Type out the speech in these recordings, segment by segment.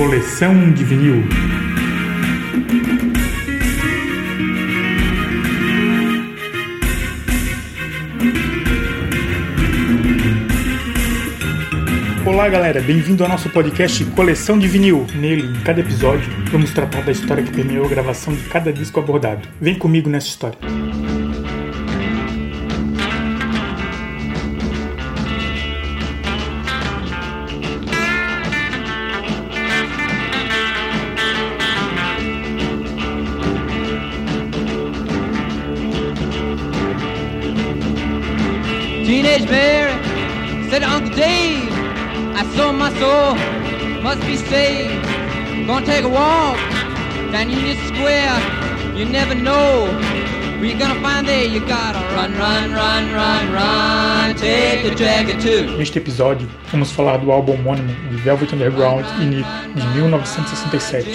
Coleção de vinil. Olá galera, bem-vindo ao nosso podcast Coleção de Vinil. Nele, em cada episódio, vamos tratar da história que permeou a gravação de cada disco abordado. Vem comigo nessa história. Mary said to Uncle Dave, I saw my soul must be saved. Gonna take a walk down Union Square. You never know where you're gonna find there. You gotta run, run, run, run, run. Take the jacket too. Neste episódio, vamos falar do álbum homônimo de Velvet Underground e Nico, de 1967.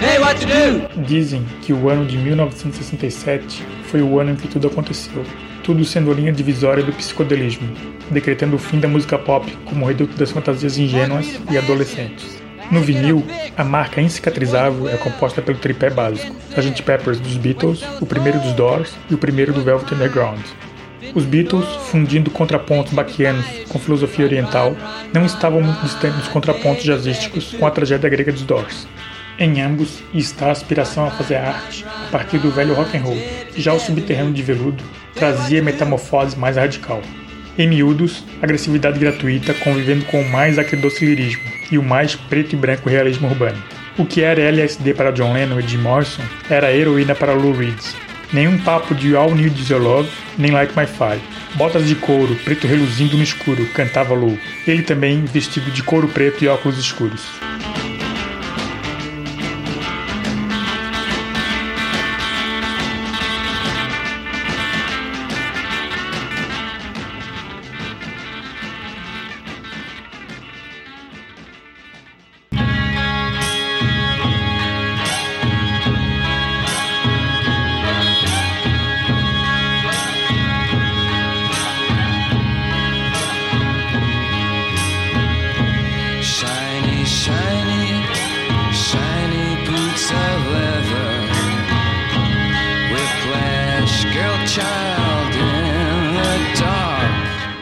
Hey, what you do? Dizem que o ano de 1967 foi o ano em que tudo aconteceu, tudo sendo a linha divisória do psicodelismo, decretando o fim da música pop como reduto das fantasias ingênuas e adolescentes. No vinil, a marca incicatrizável é composta pelo tripé básico, Sgt. Peppers dos Beatles, o primeiro dos Doors e o primeiro do Velvet Underground. Os Beatles, fundindo contrapontos baquianos com filosofia oriental, não estavam muito distantes dos contrapontos jazzísticos com a tragédia grega dos Doors. Em ambos está a aspiração a fazer arte a partir do velho rock and roll. Já o subterrâneo de veludo trazia metamorfose mais radical. Em miúdos, agressividade gratuita convivendo com o mais acridoce lirismo e o mais preto e branco realismo urbano. O que era LSD para John Lennon e Jim Morrison era heroína para Lou Reed. Nenhum papo de All Is Your Love, nem Like My Fire. Botas de couro, preto reluzindo no escuro, cantava Lou. Ele também vestido de couro preto e óculos escuros.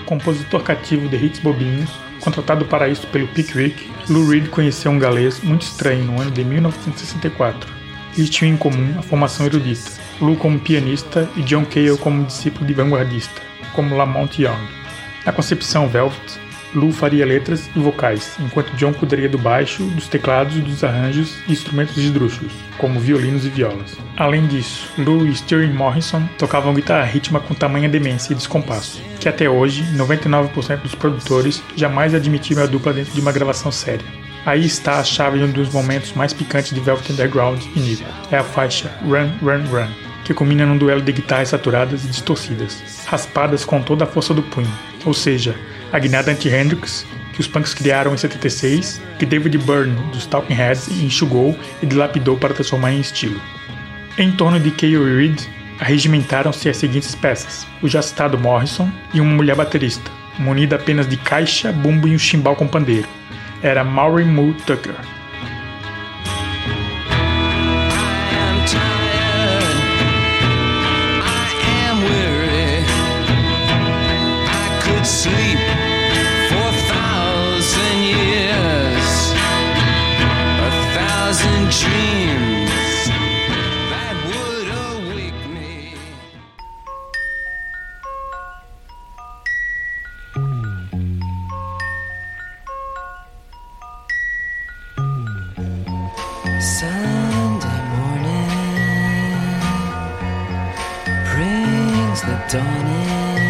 Compositor cativo de hits bobinhos, contratado para isso pelo Pickwick, Lou Reed conheceu um galês muito estranho no ano de 1964. Eles tinham em comum a formação erudita, Lou como pianista e John Cale como discípulo de vanguardista, como Lamont Young. Na concepção Velvet, Lou faria letras e vocais, enquanto John cuidaria do baixo, dos teclados, dos arranjos e instrumentos esdrúxulos, como violinos e violas. Além disso, Lou e Stewie Morrison tocavam guitarra rítmica com tamanha demência e descompasso, que até hoje 99% dos produtores jamais admitiram a dupla dentro de uma gravação séria. Aí está a chave de um dos momentos mais picantes de Velvet Underground e Nico. É a faixa Run, Run, Run, que culmina num duelo de guitarras saturadas e distorcidas, raspadas com toda a força do punho, ou seja, a guinada anti-Hendrix que os punks criaram em 76, que David Byrne dos Talking Heads enxugou e dilapidou para transformar em estilo. Em torno de e Reed, arregimentaram-se as seguintes peças: o já citado Morrison e uma mulher baterista, munida apenas de caixa, bumbo e um chimbal com pandeiro. Era Maury Moo Tucker. Sleep brings the dawn in.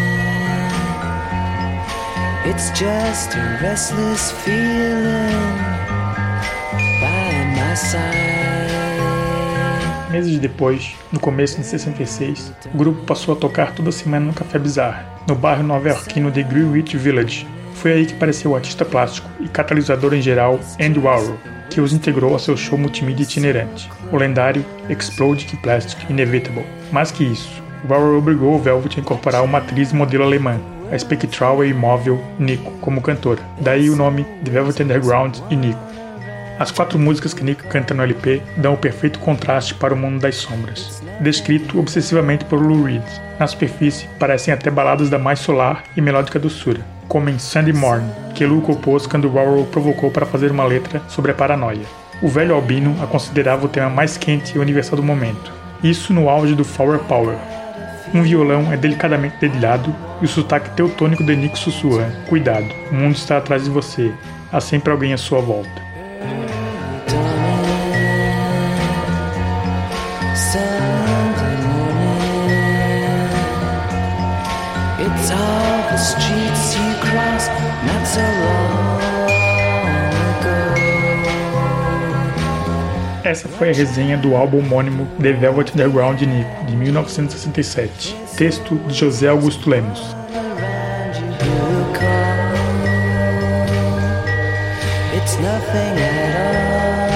It's just a restless feeling by my side. Meses depois, no começo de 66, o grupo passou a tocar toda semana no Café Bizarre, no bairro nova-iorquino de Greenwich Village. Foi aí que apareceu o artista plástico e catalisador em geral Andy Warhol, que os integrou a seu show multimídia itinerante, o lendário Exploding Plastic Inevitable. Mais que isso, Warhol obrigou o Velvet a incorporar uma atriz modelo alemã, a espectral e imóvel Nico como cantora, daí o nome The Velvet Underground e Nico. As quatro músicas que Nico canta no LP dão o perfeito contraste para o mundo das sombras, descrito obsessivamente por Lou Reed. Na superfície, parecem até baladas da mais solar e melódica doçura, como em Sandy Morn, que Lou compôs quando Warhol provocou para fazer uma letra sobre a paranoia. O velho Albino a considerava o tema mais quente e universal do momento, isso no auge do Flower Power. Um violão é delicadamente dedilhado e o sotaque teutônico de Nick sussurra: Cuidado, o mundo está atrás de você, há sempre alguém à sua volta. Essa foi a resenha do álbum homônimo The Velvet Underground Nico, de 1967. Texto de José Augusto Lemos. It's nothing at all.